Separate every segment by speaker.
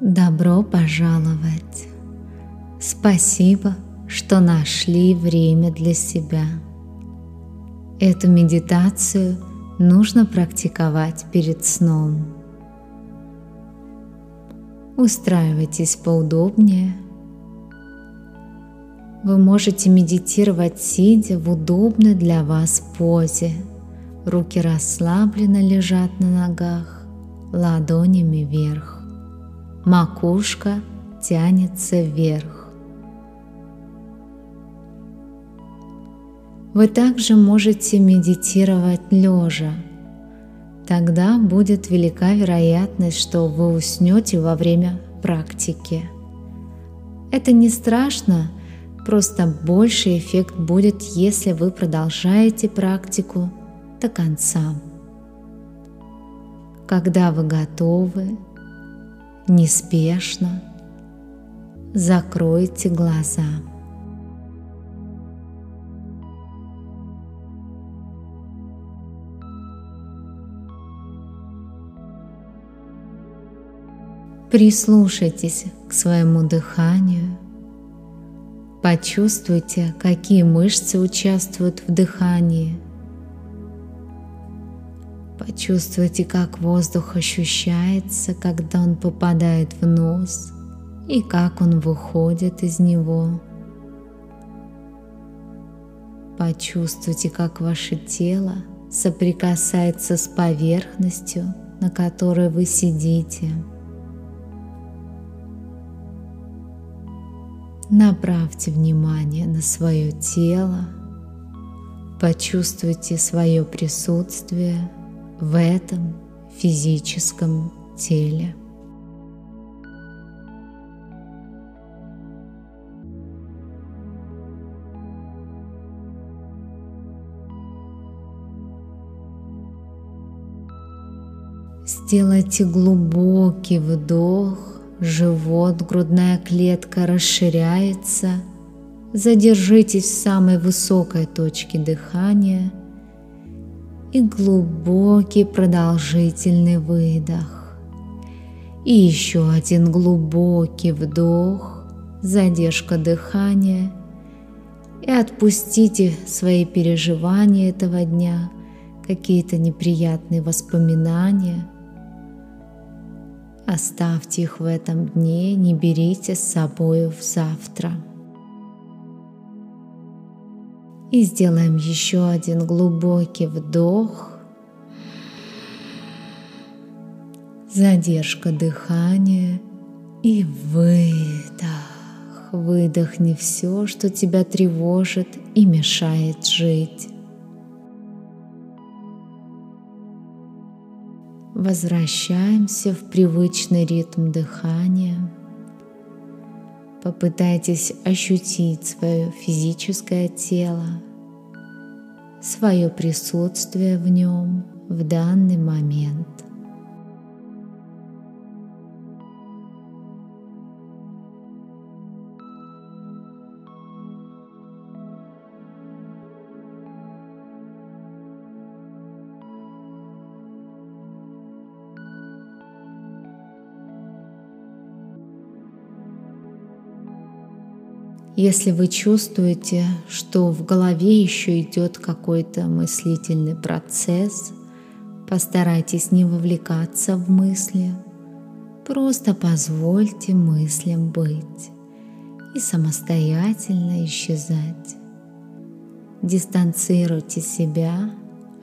Speaker 1: Добро пожаловать! Спасибо, что нашли время для себя. Эту медитацию нужно практиковать перед сном. Устраивайтесь поудобнее. Вы можете медитировать сидя в удобной для вас позе. Руки расслабленно лежат на ногах, ладонями вверх. Макушка тянется вверх. Вы также можете медитировать лежа. Тогда будет велика вероятность, что вы уснете во время практики. Это не страшно, просто больший эффект будет, если вы продолжаете практику до конца. Когда вы готовы, неспешно закройте глаза. Прислушайтесь к своему дыханию. Почувствуйте, какие мышцы участвуют в дыхании – Почувствуйте, как воздух ощущается, когда он попадает в нос и как он выходит из него. Почувствуйте, как ваше тело соприкасается с поверхностью, на которой вы сидите. Направьте внимание на свое тело, почувствуйте свое присутствие – в этом физическом теле. Сделайте глубокий вдох, живот, грудная клетка расширяется. Задержитесь в самой высокой точке дыхания – и глубокий продолжительный выдох. И еще один глубокий вдох, задержка дыхания. И отпустите свои переживания этого дня, какие-то неприятные воспоминания. Оставьте их в этом дне, не берите с собой в завтра. И сделаем еще один глубокий вдох. Задержка дыхания и выдох. Выдохни все, что тебя тревожит и мешает жить. Возвращаемся в привычный ритм дыхания. Попытайтесь ощутить свое физическое тело, свое присутствие в нем в данный момент. Если вы чувствуете, что в голове еще идет какой-то мыслительный процесс, постарайтесь не вовлекаться в мысли, просто позвольте мыслям быть и самостоятельно исчезать. Дистанцируйте себя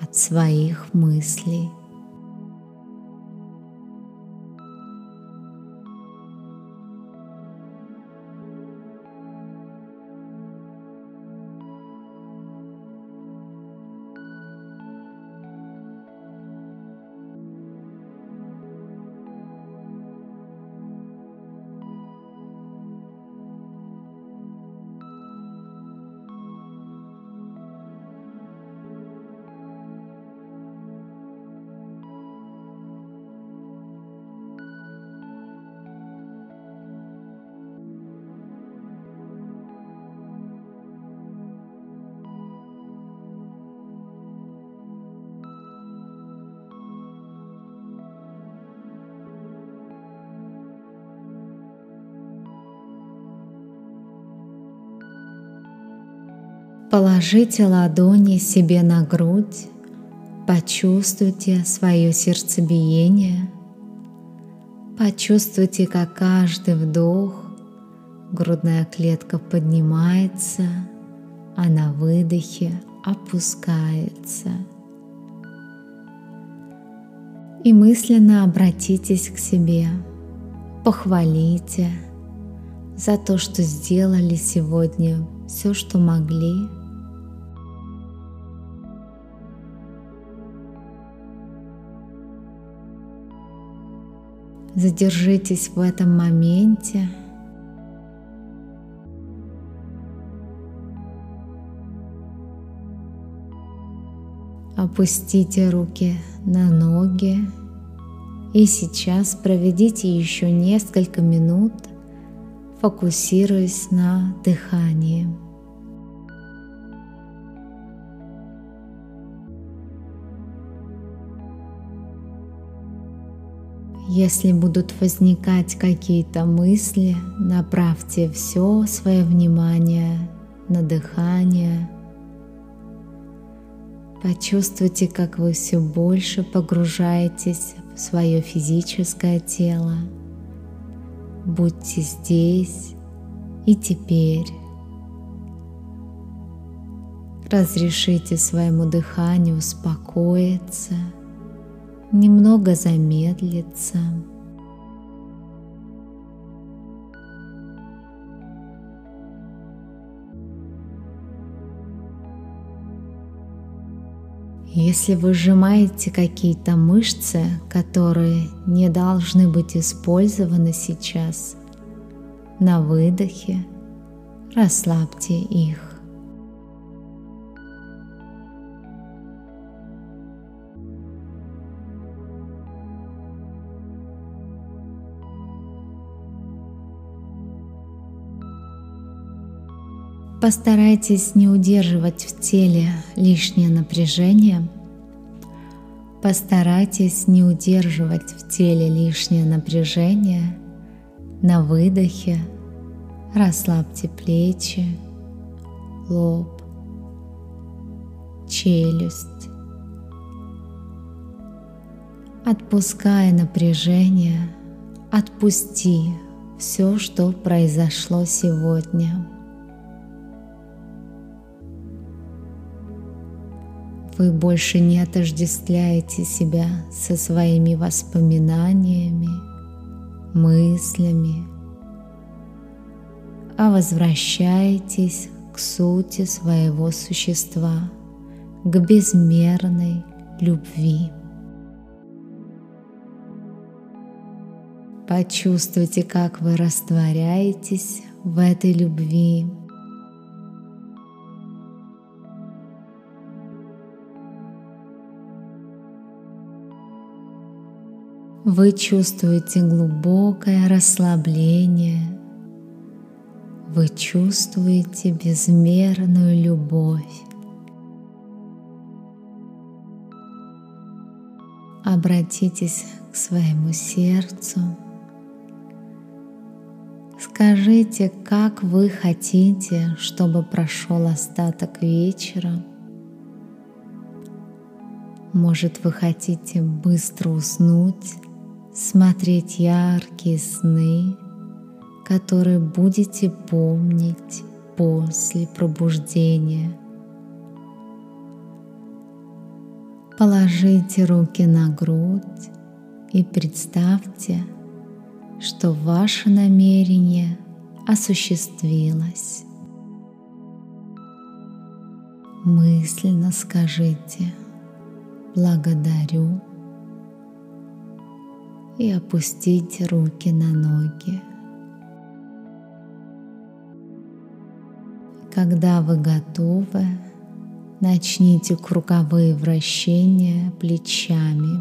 Speaker 1: от своих мыслей. Положите ладони себе на грудь, почувствуйте свое сердцебиение, почувствуйте, как каждый вдох грудная клетка поднимается, а на выдохе опускается. И мысленно обратитесь к себе, похвалите за то, что сделали сегодня все, что могли – Задержитесь в этом моменте. Опустите руки на ноги и сейчас проведите еще несколько минут, фокусируясь на дыхании. Если будут возникать какие-то мысли, направьте все свое внимание на дыхание. Почувствуйте, как вы все больше погружаетесь в свое физическое тело. Будьте здесь и теперь. Разрешите своему дыханию успокоиться – немного замедлиться. Если вы сжимаете какие-то мышцы, которые не должны быть использованы сейчас, на выдохе расслабьте их. Постарайтесь не удерживать в теле лишнее напряжение. Постарайтесь не удерживать в теле лишнее напряжение. На выдохе расслабьте плечи, лоб, челюсть. Отпуская напряжение, отпусти все, что произошло сегодня. Вы больше не отождествляете себя со своими воспоминаниями, мыслями, а возвращаетесь к сути своего существа, к безмерной любви. Почувствуйте, как вы растворяетесь в этой любви, Вы чувствуете глубокое расслабление. Вы чувствуете безмерную любовь. Обратитесь к своему сердцу. Скажите, как вы хотите, чтобы прошел остаток вечера. Может, вы хотите быстро уснуть смотреть яркие сны, которые будете помнить после пробуждения. Положите руки на грудь и представьте, что ваше намерение осуществилось. Мысленно скажите «Благодарю» и опустите руки на ноги. Когда вы готовы, начните круговые вращения плечами.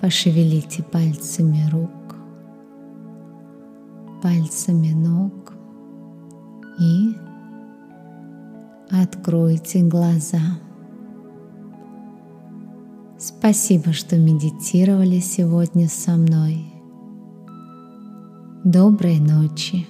Speaker 1: Пошевелите пальцами рук, пальцами ног и откройте глаза. Спасибо, что медитировали сегодня со мной. Доброй ночи.